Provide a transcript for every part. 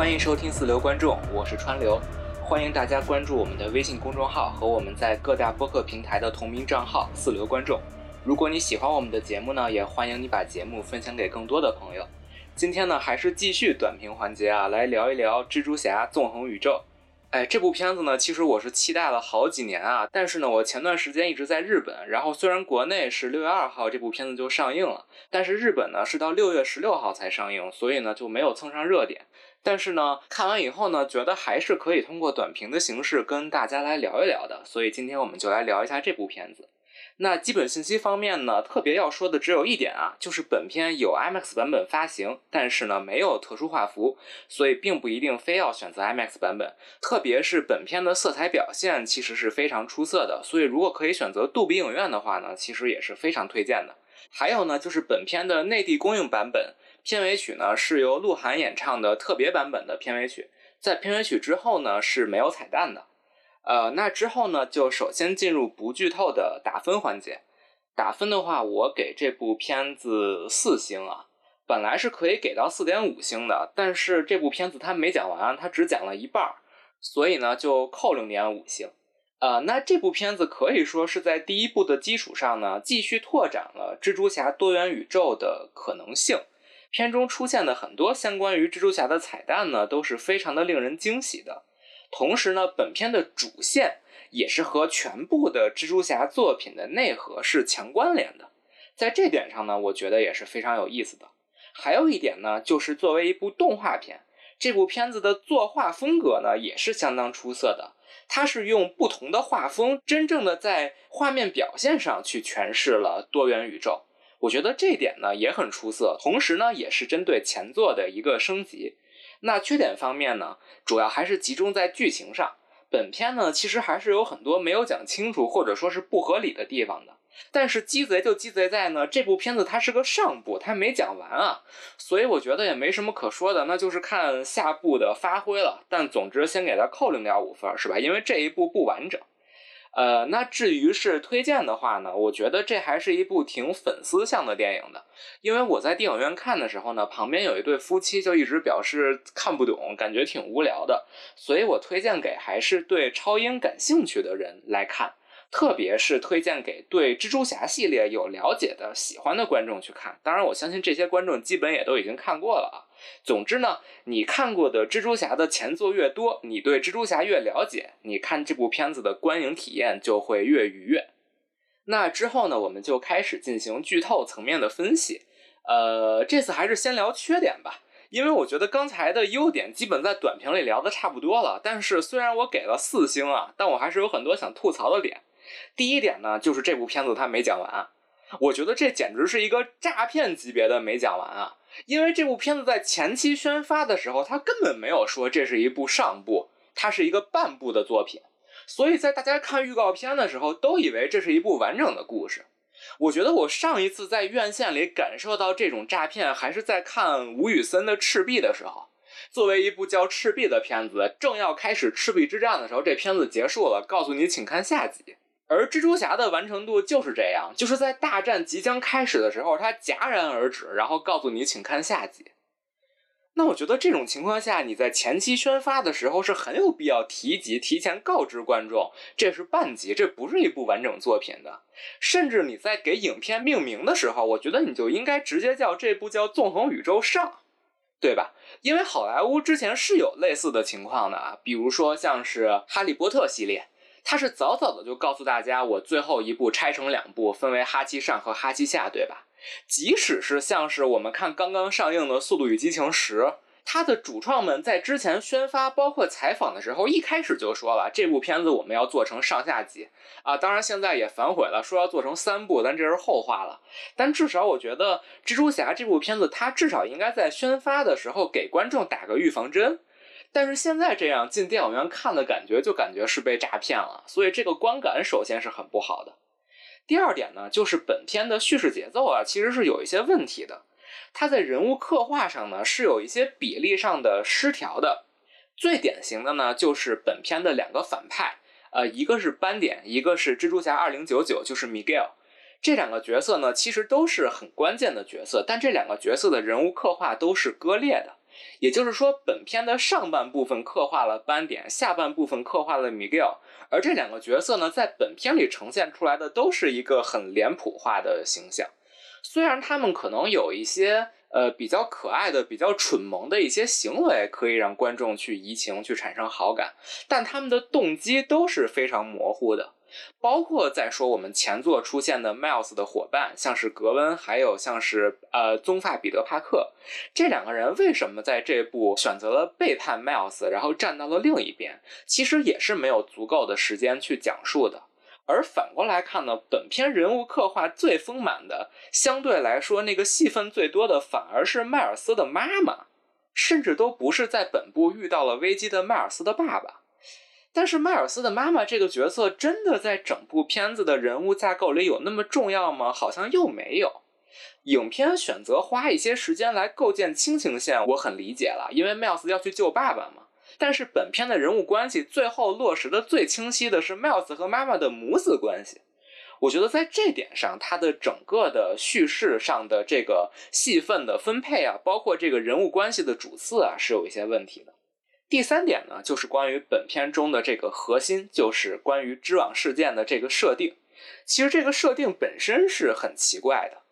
欢迎收听四流观众，我是川流，欢迎大家关注我们的微信公众号和我们在各大播客平台的同名账号四流观众。如果你喜欢我们的节目呢，也欢迎你把节目分享给更多的朋友。今天呢，还是继续短评环节啊，来聊一聊蜘蛛侠纵横宇宙。哎，这部片子呢，其实我是期待了好几年啊，但是呢，我前段时间一直在日本，然后虽然国内是六月二号这部片子就上映了，但是日本呢是到六月十六号才上映，所以呢就没有蹭上热点。但是呢，看完以后呢，觉得还是可以通过短评的形式跟大家来聊一聊的，所以今天我们就来聊一下这部片子。那基本信息方面呢，特别要说的只有一点啊，就是本片有 IMAX 版本发行，但是呢没有特殊画幅，所以并不一定非要选择 IMAX 版本。特别是本片的色彩表现其实是非常出色的，所以如果可以选择杜比影院的话呢，其实也是非常推荐的。还有呢，就是本片的内地公映版本片尾曲呢是由鹿晗演唱的特别版本的片尾曲，在片尾曲之后呢是没有彩蛋的。呃，那之后呢，就首先进入不剧透的打分环节。打分的话，我给这部片子四星啊。本来是可以给到四点五星的，但是这部片子它没讲完，它只讲了一半儿，所以呢就扣零点五星。呃，那这部片子可以说是在第一部的基础上呢，继续拓展了蜘蛛侠多元宇宙的可能性。片中出现的很多相关于蜘蛛侠的彩蛋呢，都是非常的令人惊喜的。同时呢，本片的主线也是和全部的蜘蛛侠作品的内核是强关联的，在这点上呢，我觉得也是非常有意思的。还有一点呢，就是作为一部动画片，这部片子的作画风格呢也是相当出色的。它是用不同的画风，真正的在画面表现上去诠释了多元宇宙。我觉得这点呢也很出色，同时呢也是针对前作的一个升级。那缺点方面呢，主要还是集中在剧情上。本片呢，其实还是有很多没有讲清楚或者说是不合理的地方的。但是鸡贼就鸡贼在呢，这部片子它是个上部，它没讲完啊，所以我觉得也没什么可说的，那就是看下部的发挥了。但总之先给它扣零点五分，是吧？因为这一部不完整。呃，那至于是推荐的话呢，我觉得这还是一部挺粉丝向的电影的，因为我在电影院看的时候呢，旁边有一对夫妻就一直表示看不懂，感觉挺无聊的，所以我推荐给还是对超英感兴趣的人来看。特别是推荐给对蜘蛛侠系列有了解的、喜欢的观众去看。当然，我相信这些观众基本也都已经看过了啊。总之呢，你看过的蜘蛛侠的前作越多，你对蜘蛛侠越了解，你看这部片子的观影体验就会越愉悦。那之后呢，我们就开始进行剧透层面的分析。呃，这次还是先聊缺点吧，因为我觉得刚才的优点基本在短评里聊的差不多了。但是虽然我给了四星啊，但我还是有很多想吐槽的点。第一点呢，就是这部片子它没讲完，我觉得这简直是一个诈骗级别的没讲完啊！因为这部片子在前期宣发的时候，它根本没有说这是一部上部，它是一个半部的作品，所以在大家看预告片的时候，都以为这是一部完整的故事。我觉得我上一次在院线里感受到这种诈骗，还是在看吴宇森的《赤壁》的时候。作为一部叫《赤壁》的片子，正要开始赤壁之战的时候，这片子结束了，告诉你请看下集。而蜘蛛侠的完成度就是这样，就是在大战即将开始的时候，它戛然而止，然后告诉你请看下集。那我觉得这种情况下，你在前期宣发的时候是很有必要提及、提前告知观众，这是半集，这不是一部完整作品的。甚至你在给影片命名的时候，我觉得你就应该直接叫这部叫《纵横宇宙上》，对吧？因为好莱坞之前是有类似的情况的啊，比如说像是《哈利波特》系列。他是早早的就告诉大家，我最后一部拆成两部，分为哈七上和哈七下，对吧？即使是像是我们看刚刚上映的《速度与激情十》，它的主创们在之前宣发包括采访的时候，一开始就说了这部片子我们要做成上下集啊。当然现在也反悔了，说要做成三部，但这是后话了。但至少我觉得蜘蛛侠这部片子，它至少应该在宣发的时候给观众打个预防针。但是现在这样进电影院看的感觉，就感觉是被诈骗了，所以这个观感首先是很不好的。第二点呢，就是本片的叙事节奏啊，其实是有一些问题的。它在人物刻画上呢，是有一些比例上的失调的。最典型的呢，就是本片的两个反派，呃，一个是斑点，一个是蜘蛛侠二零九九，就是 Miguel。这两个角色呢，其实都是很关键的角色，但这两个角色的人物刻画都是割裂的。也就是说，本片的上半部分刻画了斑点，下半部分刻画了米 l 而这两个角色呢，在本片里呈现出来的都是一个很脸谱化的形象。虽然他们可能有一些呃比较可爱的、比较蠢萌的一些行为，可以让观众去移情、去产生好感，但他们的动机都是非常模糊的。包括在说我们前作出现的 Miles 的伙伴，像是格温，还有像是呃棕发彼得帕克，这两个人为什么在这部选择了背叛 Miles，然后站到了另一边？其实也是没有足够的时间去讲述的。而反过来看呢，本片人物刻画最丰满的，相对来说那个戏份最多的，反而是迈尔斯的妈妈，甚至都不是在本部遇到了危机的迈尔斯的爸爸。但是迈尔斯的妈妈这个角色，真的在整部片子的人物架构里有那么重要吗？好像又没有。影片选择花一些时间来构建亲情线，我很理解了，因为迈尔斯要去救爸爸嘛。但是本片的人物关系最后落实的最清晰的是迈尔斯和妈妈的母子关系，我觉得在这点上，它的整个的叙事上的这个戏份的分配啊，包括这个人物关系的主次啊，是有一些问题的。第三点呢，就是关于本片中的这个核心，就是关于织网事件的这个设定。其实这个设定本身是很奇怪的，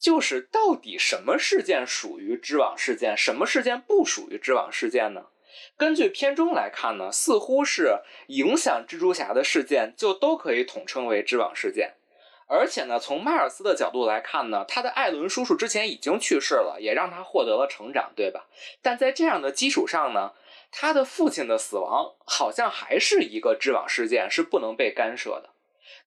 就是到底什么事件属于织网事件，什么事件不属于织网事件呢？根据片中来看呢，似乎是影响蜘蛛侠的事件就都可以统称为织网事件，而且呢，从迈尔斯的角度来看呢，他的艾伦叔叔之前已经去世了，也让他获得了成长，对吧？但在这样的基础上呢，他的父亲的死亡好像还是一个织网事件，是不能被干涉的。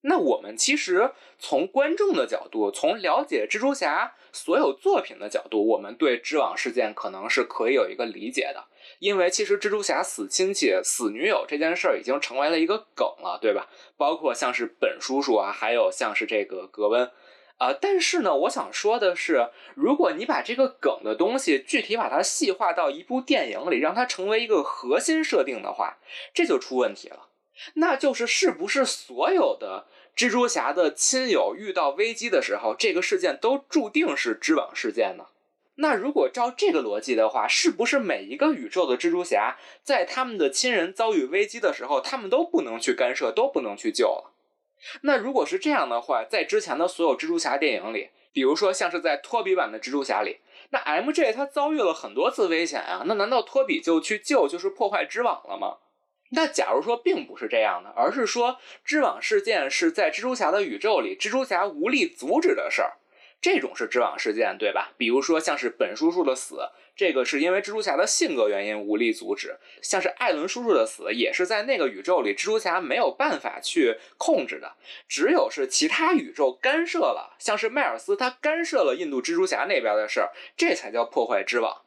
那我们其实从观众的角度，从了解蜘蛛侠所有作品的角度，我们对织网事件可能是可以有一个理解的。因为其实蜘蛛侠死亲戚、死女友这件事儿已经成为了一个梗了，对吧？包括像是本叔叔啊，还有像是这个格温，啊，但是呢，我想说的是，如果你把这个梗的东西具体把它细化到一部电影里，让它成为一个核心设定的话，这就出问题了。那就是是不是所有的蜘蛛侠的亲友遇到危机的时候，这个事件都注定是织网事件呢？那如果照这个逻辑的话，是不是每一个宇宙的蜘蛛侠在他们的亲人遭遇危机的时候，他们都不能去干涉，都不能去救了？那如果是这样的话，在之前的所有蜘蛛侠电影里，比如说像是在托比版的蜘蛛侠里，那 MJ 他遭遇了很多次危险啊，那难道托比就去救就是破坏织网了吗？那假如说并不是这样的，而是说织网事件是在蜘蛛侠的宇宙里，蜘蛛侠无力阻止的事儿。这种是织网事件，对吧？比如说像是本叔叔的死，这个是因为蜘蛛侠的性格原因无力阻止；像是艾伦叔叔的死，也是在那个宇宙里蜘蛛侠没有办法去控制的。只有是其他宇宙干涉了，像是迈尔斯他干涉了印度蜘蛛侠那边的事儿，这才叫破坏织网。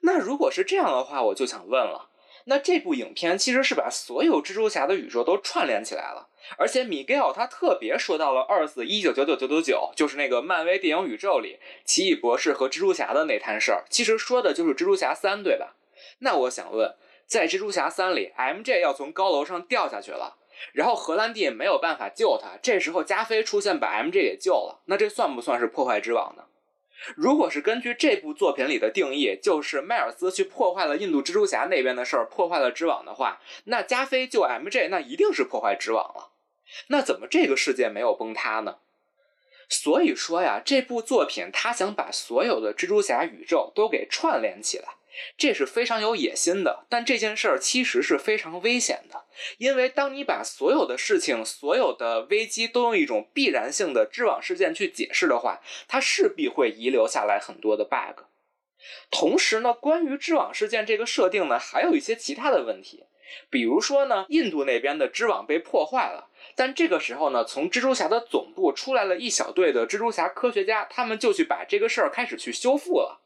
那如果是这样的话，我就想问了。那这部影片其实是把所有蜘蛛侠的宇宙都串联起来了，而且米盖尔他特别说到了二四一九九九九九九，就是那个漫威电影宇宙里奇异博士和蜘蛛侠的那摊事儿，其实说的就是蜘蛛侠三，对吧？那我想问，在蜘蛛侠三里，MJ 要从高楼上掉下去了，然后荷兰弟没有办法救他，这时候加菲出现把 MJ 也救了，那这算不算是破坏之网呢？如果是根据这部作品里的定义，就是迈尔斯去破坏了印度蜘蛛侠那边的事儿，破坏了织网的话，那加菲救 MJ 那一定是破坏织网了。那怎么这个世界没有崩塌呢？所以说呀，这部作品他想把所有的蜘蛛侠宇宙都给串联起来。这是非常有野心的，但这件事儿其实是非常危险的，因为当你把所有的事情、所有的危机都用一种必然性的织网事件去解释的话，它势必会遗留下来很多的 bug。同时呢，关于织网事件这个设定呢，还有一些其他的问题，比如说呢，印度那边的织网被破坏了，但这个时候呢，从蜘蛛侠的总部出来了一小队的蜘蛛侠科学家，他们就去把这个事儿开始去修复了。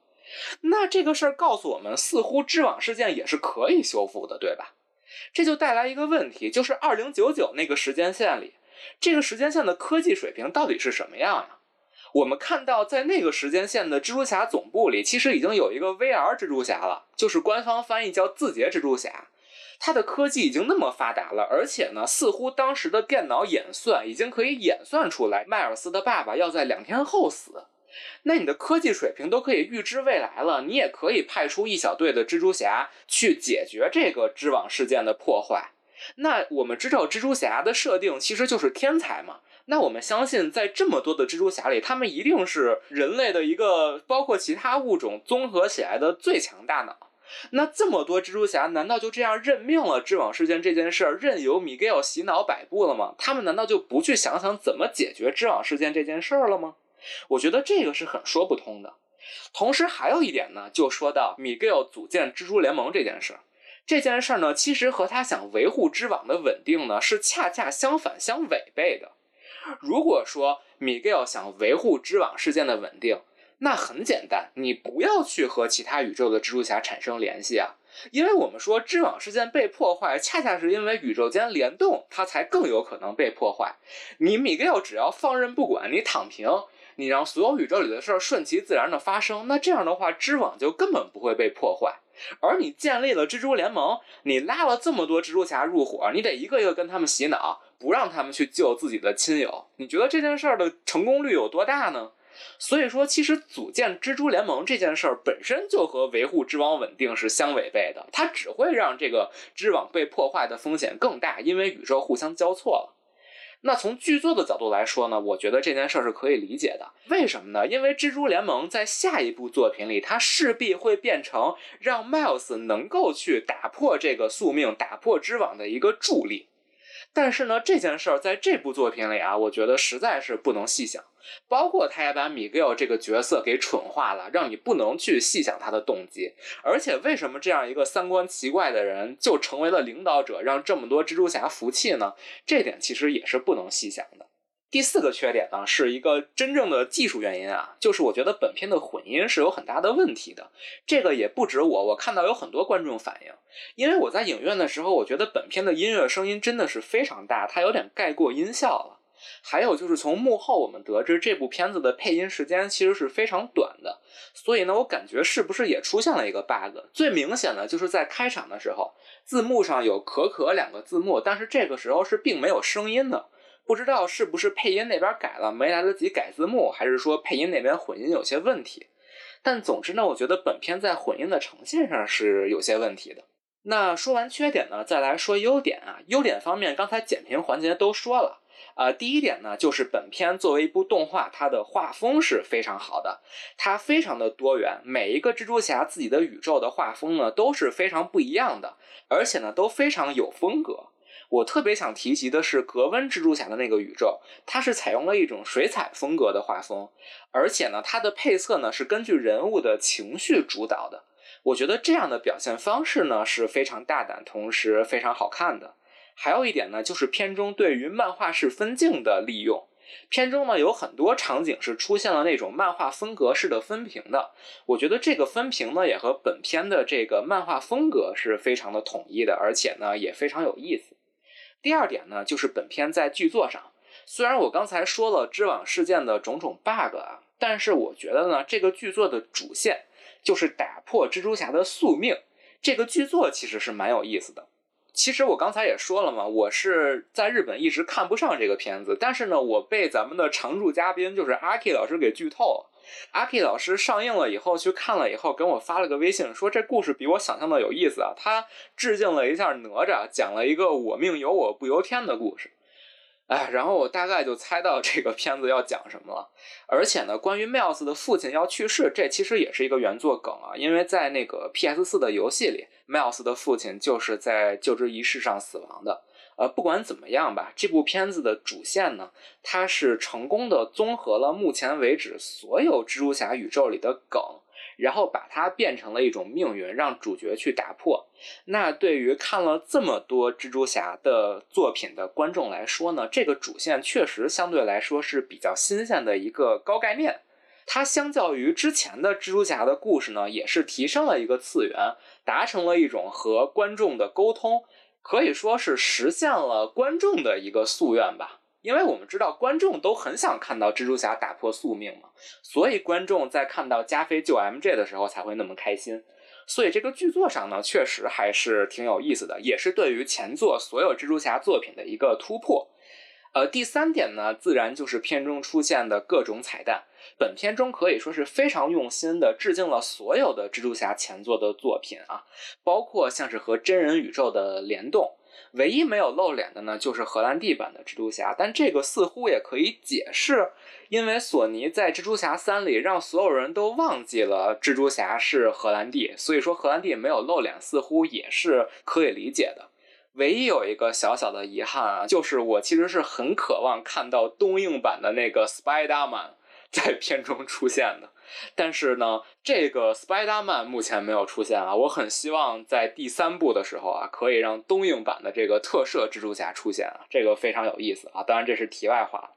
那这个事儿告诉我们，似乎织网事件也是可以修复的，对吧？这就带来一个问题，就是二零九九那个时间线里，这个时间线的科技水平到底是什么样呀？我们看到，在那个时间线的蜘蛛侠总部里，其实已经有一个 VR 蜘蛛侠了，就是官方翻译叫字节蜘蛛侠。它的科技已经那么发达了，而且呢，似乎当时的电脑演算已经可以演算出来，迈尔斯的爸爸要在两天后死。那你的科技水平都可以预知未来了，你也可以派出一小队的蜘蛛侠去解决这个织网事件的破坏。那我们知道蜘蛛侠的设定其实就是天才嘛。那我们相信，在这么多的蜘蛛侠里，他们一定是人类的一个，包括其他物种综合起来的最强大脑。那这么多蜘蛛侠，难道就这样认命了织网事件这件事儿，任由米盖尔洗脑摆布了吗？他们难道就不去想想怎么解决织网事件这件事儿了吗？我觉得这个是很说不通的。同时还有一点呢，就说到米盖尔组建蜘蛛联盟这件事儿，这件事儿呢，其实和他想维护织网的稳定呢，是恰恰相反、相违背的。如果说米盖尔想维护织网事件的稳定，那很简单，你不要去和其他宇宙的蜘蛛侠产生联系啊，因为我们说织网事件被破坏，恰恰是因为宇宙间联动，它才更有可能被破坏。你米格尔只要放任不管，你躺平，你让所有宇宙里的事儿顺其自然的发生，那这样的话，织网就根本不会被破坏。而你建立了蜘蛛联盟，你拉了这么多蜘蛛侠入伙，你得一个一个跟他们洗脑，不让他们去救自己的亲友。你觉得这件事儿的成功率有多大呢？所以说，其实组建蜘蛛联盟这件事儿本身就和维护织网稳定是相违背的，它只会让这个织网被破坏的风险更大，因为宇宙互相交错了。那从剧作的角度来说呢，我觉得这件事儿是可以理解的。为什么呢？因为蜘蛛联盟在下一部作品里，它势必会变成让 Miles 能够去打破这个宿命、打破织网的一个助力。但是呢，这件事儿在这部作品里啊，我觉得实在是不能细想。包括他也把米格尔这个角色给蠢化了，让你不能去细想他的动机。而且，为什么这样一个三观奇怪的人就成为了领导者，让这么多蜘蛛侠服气呢？这点其实也是不能细想的。第四个缺点呢，是一个真正的技术原因啊，就是我觉得本片的混音是有很大的问题的。这个也不止我，我看到有很多观众反映，因为我在影院的时候，我觉得本片的音乐声音真的是非常大，它有点盖过音效了。还有就是从幕后我们得知，这部片子的配音时间其实是非常短的，所以呢，我感觉是不是也出现了一个 bug？最明显的就是在开场的时候，字幕上有“可可”两个字幕，但是这个时候是并没有声音的。不知道是不是配音那边改了，没来得及改字幕，还是说配音那边混音有些问题？但总之呢，我觉得本片在混音的呈现上是有些问题的。那说完缺点呢，再来说优点啊。优点方面，刚才简评环节都说了啊。第一点呢，就是本片作为一部动画，它的画风是非常好的，它非常的多元，每一个蜘蛛侠自己的宇宙的画风呢都是非常不一样的，而且呢都非常有风格。我特别想提及的是格温蜘蛛侠的那个宇宙，它是采用了一种水彩风格的画风，而且呢，它的配色呢是根据人物的情绪主导的。我觉得这样的表现方式呢是非常大胆，同时非常好看的。还有一点呢，就是片中对于漫画式分镜的利用，片中呢有很多场景是出现了那种漫画风格式的分屏的。我觉得这个分屏呢也和本片的这个漫画风格是非常的统一的，而且呢也非常有意思。第二点呢，就是本片在剧作上，虽然我刚才说了知网事件的种种 bug 啊，但是我觉得呢，这个剧作的主线就是打破蜘蛛侠的宿命。这个剧作其实是蛮有意思的。其实我刚才也说了嘛，我是在日本一直看不上这个片子，但是呢，我被咱们的常驻嘉宾就是阿 K 老师给剧透了。阿 K 老师上映了以后去看了以后，跟我发了个微信，说这故事比我想象的有意思啊。他致敬了一下哪吒，讲了一个“我命由我不由天”的故事。哎，然后我大概就猜到这个片子要讲什么了。而且呢，关于 Miles 的父亲要去世，这其实也是一个原作梗啊。因为在那个 PS 四的游戏里，Miles 的父亲就是在就职仪式上死亡的。呃，不管怎么样吧，这部片子的主线呢，它是成功的综合了目前为止所有蜘蛛侠宇宙里的梗，然后把它变成了一种命运，让主角去打破。那对于看了这么多蜘蛛侠的作品的观众来说呢，这个主线确实相对来说是比较新鲜的一个高概念。它相较于之前的蜘蛛侠的故事呢，也是提升了一个次元，达成了一种和观众的沟通。可以说是实现了观众的一个夙愿吧，因为我们知道观众都很想看到蜘蛛侠打破宿命嘛，所以观众在看到加菲救 MJ 的时候才会那么开心。所以这个剧作上呢，确实还是挺有意思的，也是对于前作所有蜘蛛侠作品的一个突破。呃，第三点呢，自然就是片中出现的各种彩蛋。本片中可以说是非常用心的致敬了所有的蜘蛛侠前作的作品啊，包括像是和真人宇宙的联动。唯一没有露脸的呢，就是荷兰弟版的蜘蛛侠，但这个似乎也可以解释，因为索尼在蜘蛛侠三里让所有人都忘记了蜘蛛侠是荷兰弟，所以说荷兰弟没有露脸，似乎也是可以理解的。唯一有一个小小的遗憾啊，就是我其实是很渴望看到东映版的那个 Spider-Man 在片中出现的。但是呢，这个 Spider-Man 目前没有出现啊。我很希望在第三部的时候啊，可以让东映版的这个特摄蜘蛛侠出现啊，这个非常有意思啊。当然这是题外话。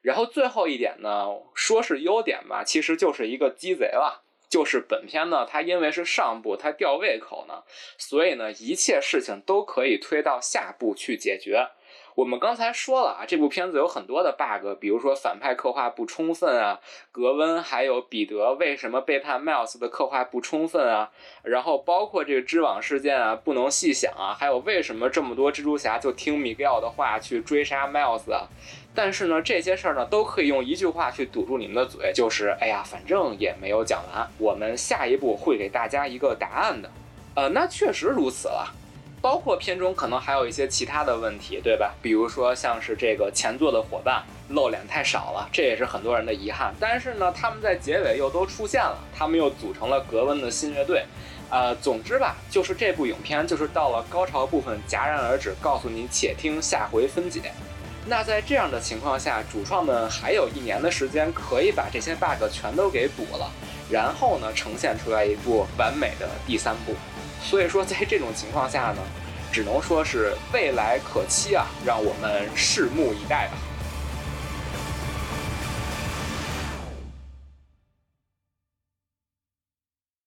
然后最后一点呢，说是优点吧，其实就是一个鸡贼了。就是本片呢，它因为是上部，它吊胃口呢，所以呢，一切事情都可以推到下部去解决。我们刚才说了啊，这部片子有很多的 bug，比如说反派刻画不充分啊，格温还有彼得为什么背叛 Miles 的刻画不充分啊，然后包括这个织网事件啊，不能细想啊，还有为什么这么多蜘蛛侠就听 Miguel 的话去追杀 Miles 啊？但是呢，这些事儿呢都可以用一句话去堵住你们的嘴，就是哎呀，反正也没有讲完，我们下一步会给大家一个答案的。呃，那确实如此了。包括片中可能还有一些其他的问题，对吧？比如说像是这个前作的伙伴露脸太少了，这也是很多人的遗憾。但是呢，他们在结尾又都出现了，他们又组成了格温的新乐队。呃，总之吧，就是这部影片就是到了高潮部分戛然而止，告诉你且听下回分解。那在这样的情况下，主创们还有一年的时间可以把这些 bug 全都给补了，然后呢，呈现出来一部完美的第三部。所以说，在这种情况下呢，只能说是未来可期啊，让我们拭目以待吧。